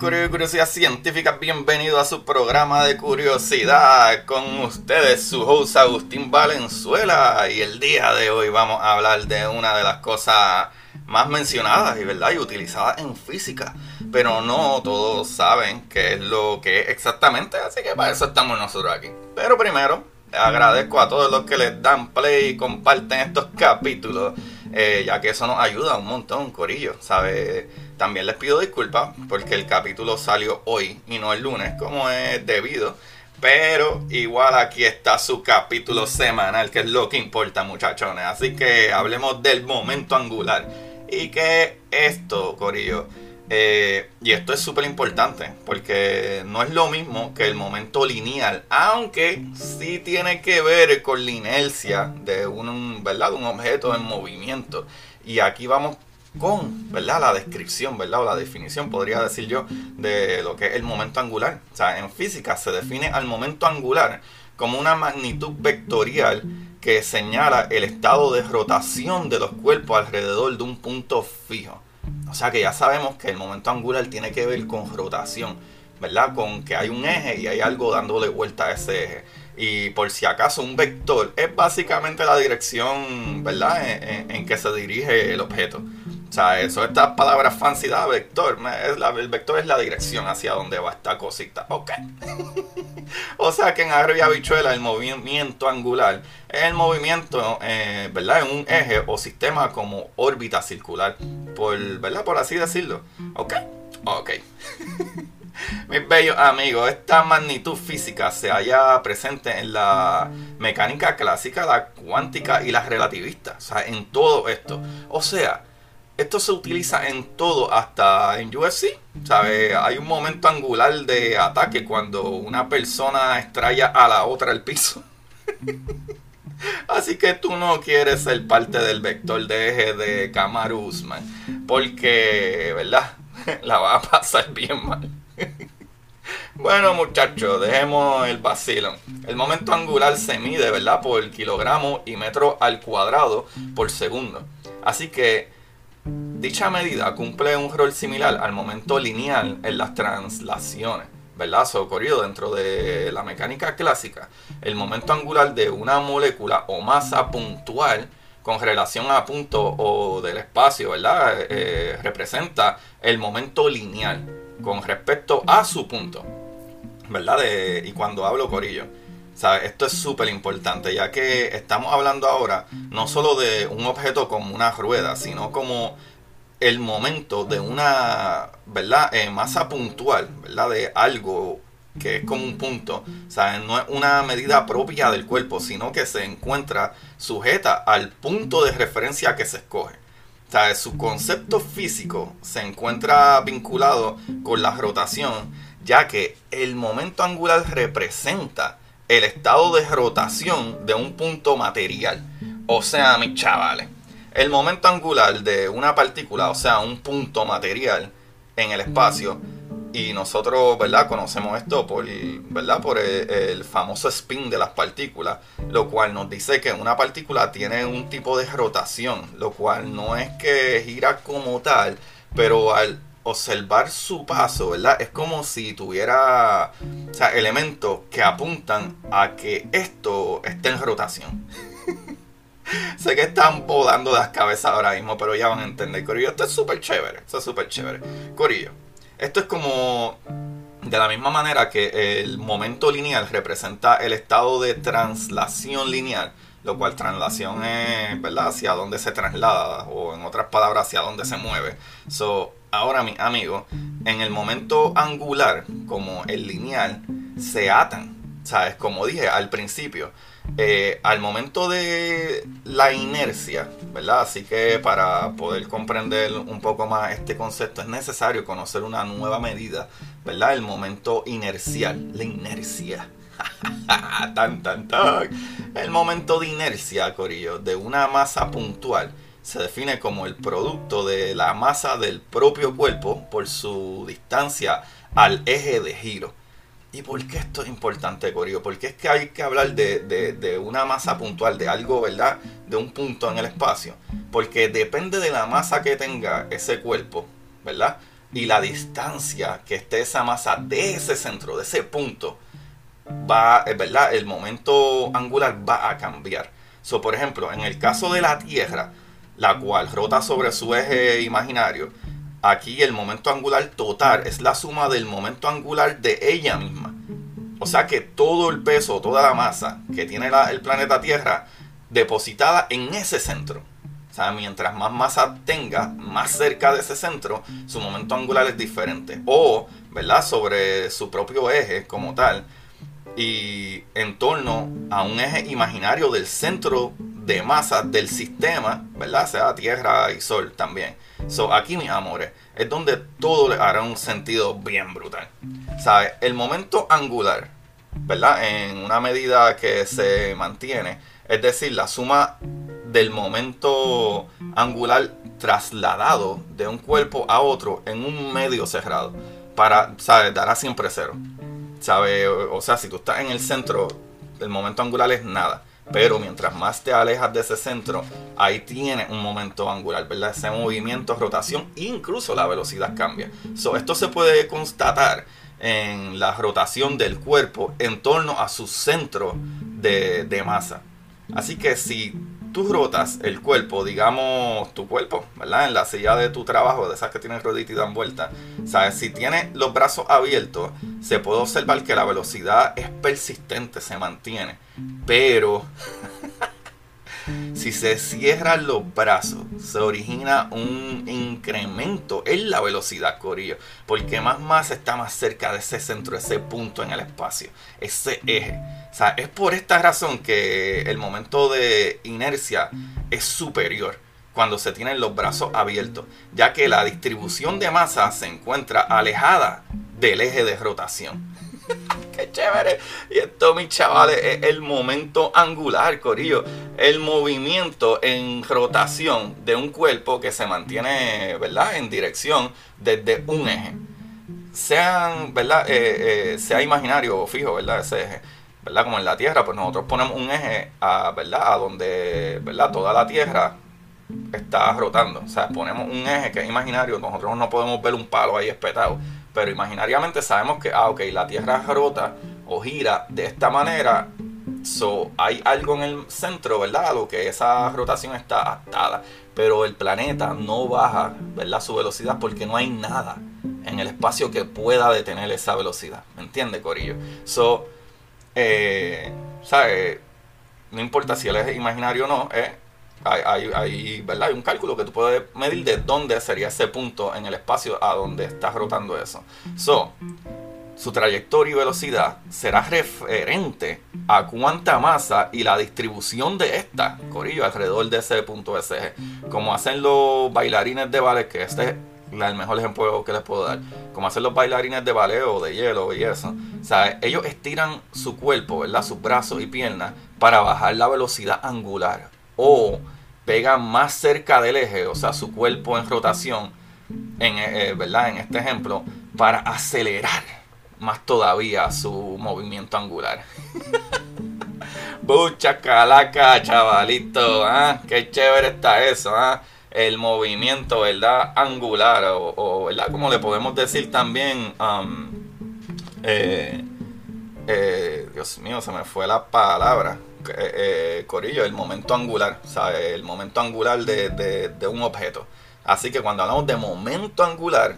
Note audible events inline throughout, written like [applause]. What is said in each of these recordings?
Buenas curiosidad científicas, bienvenido a su programa de curiosidad con ustedes, su host Agustín Valenzuela y el día de hoy vamos a hablar de una de las cosas más mencionadas y verdad y utilizadas en física, pero no todos saben qué es lo que es exactamente, así que para eso estamos nosotros aquí. Pero primero, agradezco a todos los que les dan play y comparten estos capítulos, eh, ya que eso nos ayuda un montón, Corillo, ¿sabes? También les pido disculpas porque el capítulo salió hoy y no el lunes, como es debido. Pero igual aquí está su capítulo semanal, que es lo que importa, muchachones. Así que hablemos del momento angular. Y que esto, Corillo, eh, y esto es súper importante, porque no es lo mismo que el momento lineal, aunque sí tiene que ver con la inercia de un, ¿verdad? un objeto en movimiento. Y aquí vamos con ¿verdad? la descripción, ¿verdad? o la definición, podría decir yo, de lo que es el momento angular. O sea, en física se define al momento angular como una magnitud vectorial que señala el estado de rotación de los cuerpos alrededor de un punto fijo. O sea que ya sabemos que el momento angular tiene que ver con rotación, ¿verdad? Con que hay un eje y hay algo dándole vuelta a ese eje. Y por si acaso un vector es básicamente la dirección, ¿verdad? En, en que se dirige el objeto. O sea, eso, estas palabras fancy da vector. Es el vector es la dirección hacia donde va esta cosita. Ok. [laughs] o sea que en agro y habichuela el movimiento angular es el movimiento, eh, ¿verdad? En un eje o sistema como órbita circular. Por, ¿verdad? Por así decirlo. Ok. Ok. [laughs] Mis bellos amigos, esta magnitud física se halla presente en la mecánica clásica, la cuántica y la relativista. O sea, en todo esto. O sea, esto se utiliza en todo, hasta en UFC. ¿sabe? Hay un momento angular de ataque cuando una persona estrella a la otra al piso. Así que tú no quieres ser parte del vector de eje de Kamaru Usman. Porque, ¿verdad? [laughs] La va a pasar bien mal. Bueno muchachos, dejemos el vacilo. El momento angular se mide, ¿verdad? Por kilogramo y metro al cuadrado por segundo. Así que Dicha medida cumple un rol similar al momento lineal en las translaciones, ¿verdad? Se ocurrió dentro de la mecánica clásica. El momento angular de una molécula o masa puntual con relación a punto o del espacio, ¿verdad? Eh, representa el momento lineal con respecto a su punto, ¿verdad? y cuando hablo corillo. Esto es súper importante, ya que estamos hablando ahora no solo de un objeto como una rueda, sino como el momento de una, ¿verdad? Eh, masa puntual, ¿verdad? De algo que es como un punto, No es una medida propia del cuerpo, sino que se encuentra sujeta al punto de referencia que se escoge. O su concepto físico se encuentra vinculado con la rotación, ya que el momento angular representa el estado de rotación de un punto material. O sea, mis chavales, el momento angular de una partícula, o sea, un punto material en el espacio, y nosotros, ¿verdad? Conocemos esto por, ¿verdad? Por el, famoso spin de las partículas, lo cual nos dice que una partícula tiene un tipo de rotación, lo cual no es que gira como tal, pero al observar su paso, ¿verdad? Es como si tuviera o sea, elementos que apuntan a que esto esté en rotación. [laughs] sé que están volando las cabezas ahora mismo, pero ya van a entender, Corillo. Esto es súper chévere, esto es súper chévere. Corillo, esto es como De la misma manera que el momento lineal representa el estado de translación lineal, lo cual translación es, ¿verdad?, hacia dónde se traslada, o en otras palabras, hacia dónde se mueve. So, ahora, mi amigo, en el momento angular, como el lineal, se atan, ¿sabes? Como dije al principio. Eh, al momento de la inercia, ¿verdad? Así que para poder comprender un poco más este concepto es necesario conocer una nueva medida, ¿verdad? El momento inercial, la inercia. [laughs] tan, tan, tan. El momento de inercia, Corillo, de una masa puntual se define como el producto de la masa del propio cuerpo por su distancia al eje de giro. ¿Y por qué esto es importante, Corio? Porque es que hay que hablar de, una masa puntual, de algo, ¿verdad? De un punto en el espacio. Porque depende de la masa que tenga ese cuerpo, ¿verdad? Y la distancia que esté esa masa de ese centro, de ese punto, va, ¿verdad? El momento angular va a cambiar. So, por ejemplo, en el caso de la Tierra, la cual rota sobre su eje imaginario, Aquí el momento angular total es la suma del momento angular de ella misma. O sea que todo el peso, toda la masa que tiene el planeta Tierra depositada en ese centro. O sea, mientras más masa tenga, más cerca de ese centro, su momento angular es diferente. O, ¿verdad? Sobre su propio eje como tal. Y en torno a un eje imaginario del centro de masa del sistema, ¿verdad? Sea Tierra y Sol también. So, aquí, mis amores, es donde todo le hará un sentido bien brutal. ¿Sabes? El momento angular, ¿verdad? En una medida que se mantiene, es decir, la suma del momento angular trasladado de un cuerpo a otro en un medio cerrado, para, ¿sabes? Dará siempre cero. ¿Sabes? O sea, si tú estás en el centro, el momento angular es nada. Pero mientras más te alejas de ese centro, ahí tienes un momento angular, ¿verdad? Ese movimiento, rotación, incluso la velocidad cambia. Esto se puede constatar en la rotación del cuerpo en torno a su centro de, de masa. Así que si tú rotas el cuerpo, digamos tu cuerpo, ¿verdad? En la silla de tu trabajo, de esas que tienen rodita y dan vuelta. ¿Sabes? Si tienes los brazos abiertos, se puede observar que la velocidad es persistente, se mantiene. Pero si se cierran los brazos, se origina un incremento en la velocidad, Corillo. Porque más masa está más cerca de ese centro, ese punto en el espacio, ese eje. O sea, es por esta razón que el momento de inercia es superior cuando se tienen los brazos abiertos, ya que la distribución de masa se encuentra alejada del eje de rotación. [laughs] ¡Qué chévere! Y esto, mis chavales, es el momento angular, Corillo. El movimiento en rotación de un cuerpo que se mantiene, ¿verdad?, en dirección desde un eje. Sean, ¿verdad?, eh, eh, sea imaginario o fijo, ¿verdad?, ese eje. ¿verdad? Como en la Tierra, pues nosotros ponemos un eje a, ¿verdad? A donde, ¿verdad? Toda la Tierra está rotando. O sea, ponemos un eje que es imaginario, nosotros no podemos ver un palo ahí espetado, pero imaginariamente sabemos que, ah, ok, la Tierra rota o gira de esta manera, so, hay algo en el centro, ¿verdad? A lo que esa rotación está atada, pero el planeta no baja, ¿verdad? Su velocidad porque no hay nada en el espacio que pueda detener esa velocidad, ¿me entiende, Corillo? So, eh. No importa si él es imaginario o no, eh, hay, ¿verdad? hay un cálculo que tú puedes medir de dónde sería ese punto en el espacio a donde estás rotando eso. So, su trayectoria y velocidad será referente a cuánta masa y la distribución de esta, Corillo, alrededor de ese punto ese Como hacen los bailarines de ballet, que este es el mejor ejemplo que les puedo dar. Como hacen los bailarines de ballet o de hielo y eso. O sea, ellos estiran su cuerpo, ¿verdad? Sus brazos y piernas para bajar la velocidad angular o pegan más cerca del eje, o sea, su cuerpo en rotación, en, eh, eh, ¿verdad? En este ejemplo, para acelerar más todavía su movimiento angular. [laughs] Bucha calaca, chavalito, ¿ah? Qué chévere está eso, ¿ah? El movimiento, ¿verdad? Angular, o, ¿verdad? Como le podemos decir también, um, eh, Dios mío, se me fue la palabra. Eh, eh, Corillo, el momento angular, el momento angular de, un objeto. Así que cuando hablamos de momento angular,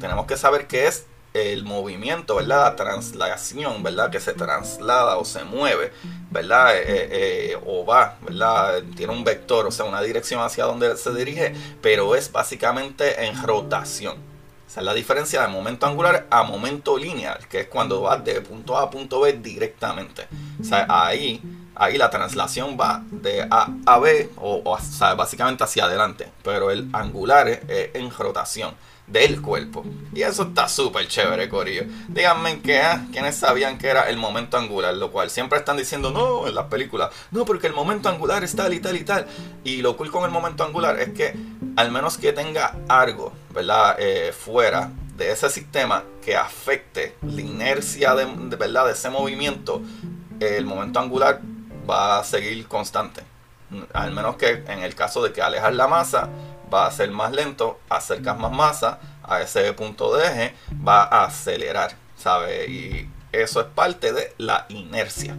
tenemos que saber que es el movimiento, ¿verdad? La translación, ¿verdad? Que se traslada o se mueve, ¿verdad? Eh, o va, ¿verdad? Tiene un vector, o sea, una dirección hacia donde se dirige, pero es básicamente en rotación. Esa es la diferencia de momento angular a momento lineal, que es cuando vas de punto A a punto B directamente. O sea, ahí, ahí la translación va de A a B, o, básicamente hacia adelante, pero el angular es en rotación del cuerpo. Y eso está súper chévere, Corillo. Díganme que, ah, quienes sabían que era el momento angular, lo cual siempre están diciendo, no, en las películas, no, porque el momento angular es tal y tal y tal. Y lo cool con el momento angular es que, al menos que tenga algo, ¿verdad?, eh, fuera de ese sistema que afecte la inercia de, verdad de ese movimiento, el momento angular va a seguir constante. Al menos que en el caso de que alejas la masa, va a ser más lento, acercas más masa a ese punto de eje, va a acelerar, ¿sabes? Y eso es parte de la inercia.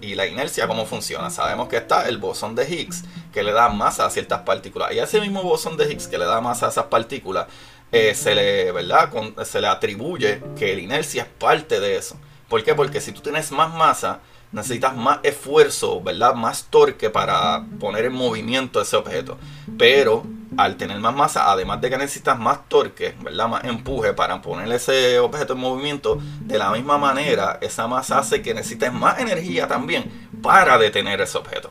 Y la inercia, ¿cómo funciona? Sabemos que está el bosón de Higgs, que le da masa a ciertas partículas. Y ese mismo bosón de Higgs que le da masa a esas partículas, eh, se, le, ¿verdad? se le atribuye que la inercia es parte de eso. ¿Por qué? Porque si tú tienes más masa, necesitas más esfuerzo, ¿verdad? Más torque para poner en movimiento ese objeto. Pero al tener más masa, además de que necesitas más torque, ¿verdad? Más empuje para poner ese objeto en movimiento, de la misma manera, esa masa hace que necesites más energía también para detener ese objeto.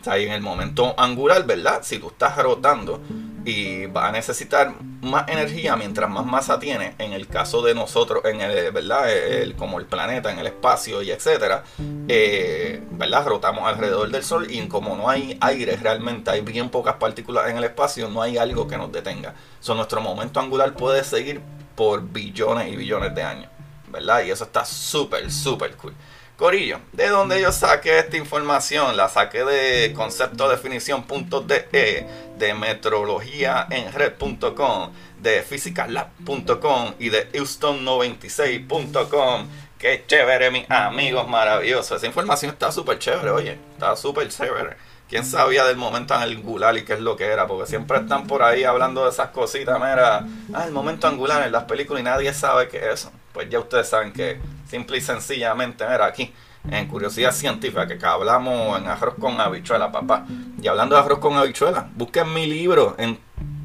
O sea, en el momento angular, ¿verdad? Si tú estás rotando y va a necesitar más energía mientras más masa tiene, en el caso de nosotros, en el, ¿verdad? El, como el planeta, en el espacio y etcétera, eh, ¿verdad? Rotamos alrededor del Sol y como no hay aire realmente, hay bien pocas partículas en el espacio, no hay algo que nos detenga. So, nuestro momento angular puede seguir por billones y billones de años, ¿verdad? Y eso está súper, súper cool. Corillo, ¿de dónde yo saqué esta información? La saqué de conceptodefinición.de, de metrologiaenred.com, de physicallab.com y de houston96.com. Qué chévere, mis amigos, maravilloso. Esa información está súper chévere, oye, está súper chévere. ¿Quién sabía del momento angular y qué es lo que era? Porque siempre están por ahí hablando de esas cositas, mira, ah, el momento angular en las películas y nadie sabe qué es eso. Pues ya ustedes saben que simple y sencillamente, mira, aquí en Curiosidad Científica, que hablamos en Arroz con Habichuela, papá. Y hablando de Arroz con Habichuela, busquen mi libro en,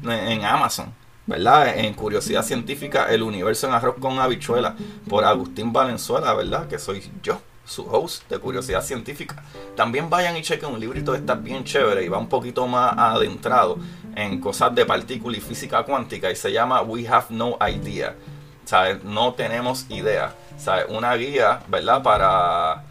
en Amazon, ¿verdad? En Curiosidad Científica, El Universo en Arroz con Habichuela, por Agustín Valenzuela, ¿verdad? Que soy yo su host de Curiosidad Científica. También vayan y chequen un librito que está bien chévere y va un poquito más adentrado en cosas de partículas y física cuántica y se llama We Have No Idea. ¿Sabes? No tenemos idea. ¿Sabes? Una guía, ¿verdad? Para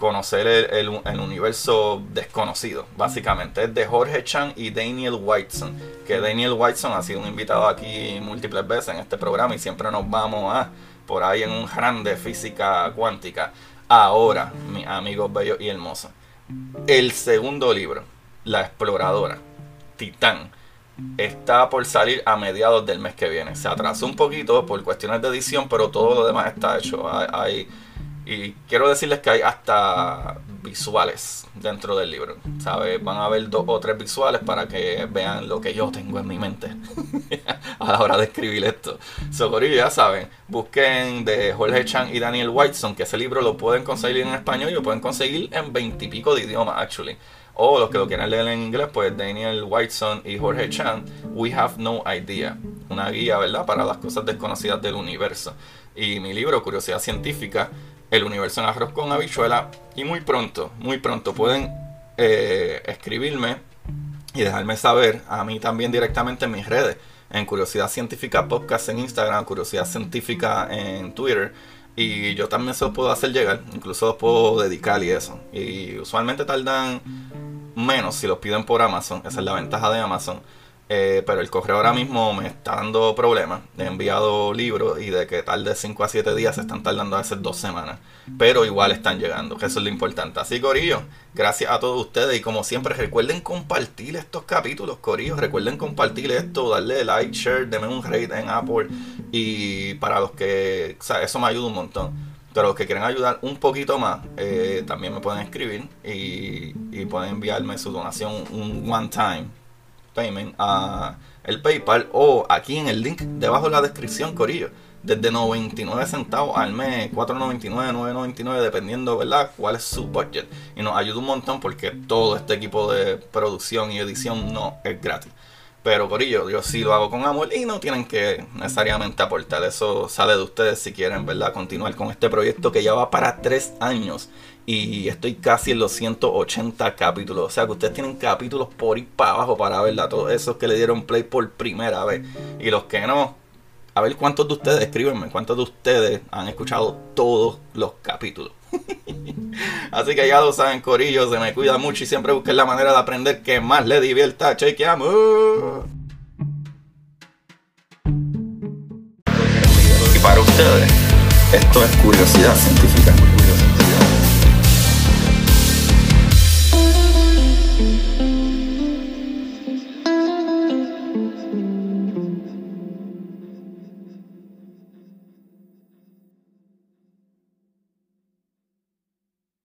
conocer el, universo desconocido, básicamente. Es de Jorge Chan y Daniel Whiteson. Que Daniel Whiteson ha sido un invitado aquí múltiples veces en este programa y siempre nos vamos a por ahí en un grande física cuántica. Ahora, mis amigos bellos y hermosos, el segundo libro, La Exploradora, Titán, está por salir a mediados del mes que viene. Se atrasó un poquito por cuestiones de edición, pero todo lo demás está hecho. Hay, y quiero decirles que hay hasta visuales dentro del libro. ¿sabes? Van a haber dos o tres visuales para que vean lo que yo tengo en mi mente [laughs] a la hora de escribir esto. Socorrillo, ya saben, busquen de Jorge Chan y Daniel Whiteson, que ese libro lo pueden conseguir en español y lo pueden conseguir en veintipico de idiomas, actually. O los que lo quieran leer en inglés, pues Daniel Whiteson y Jorge Chan, We Have No Idea. Una guía, ¿verdad?, para las cosas desconocidas del universo. Y mi libro, Curiosidad Científica, el universo en arroz con habichuela. Y muy pronto, muy pronto pueden eh, escribirme y dejarme saber a mí también directamente en mis redes. En Curiosidad Científica Podcast en Instagram, Curiosidad Científica en Twitter. Y yo también se los puedo hacer llegar, incluso los puedo dedicar y eso. Y usualmente tardan menos si los piden por Amazon, esa es la ventaja de Amazon. Eh, pero el correo ahora mismo me está dando problemas. He enviado libros y de que tarde 5 a 7 días se están tardando a veces dos semanas. Pero igual están llegando, que eso es lo importante. Así, Corillo, gracias a todos ustedes. Y como siempre, recuerden compartir estos capítulos, Corillo. Recuerden compartir esto, darle like, share, denme un rate en Apple. Y para los que, o sea, eso me ayuda un montón. Pero los que quieren ayudar un poquito más, eh, también me pueden escribir y, y pueden enviarme su donación un one time payment a el PayPal o aquí en el link debajo de la descripción, Corillo. desde 99 centavos al mes, 4.99, 9.99, dependiendo, ¿verdad?, cuál es su budget. Y nos ayuda un montón porque todo este equipo de producción y edición no es gratis. Pero por ello, yo sí lo hago con amor y no tienen que necesariamente aportar. Eso sale de ustedes si quieren, ¿verdad? Continuar con este proyecto que ya va para tres años. Y estoy casi en los 180 capítulos. O sea que ustedes tienen capítulos por ir para abajo para verla. Todos esos que le dieron play por primera vez. Y los que no, a ver cuántos de ustedes, escríbenme, cuántos de ustedes han escuchado todos los capítulos. [laughs] Así que ya lo saben, Corillo, se me cuida mucho y siempre busquen la manera de aprender que más le divierta. Chequeamos. Y para ustedes, esto es curiosidad científica.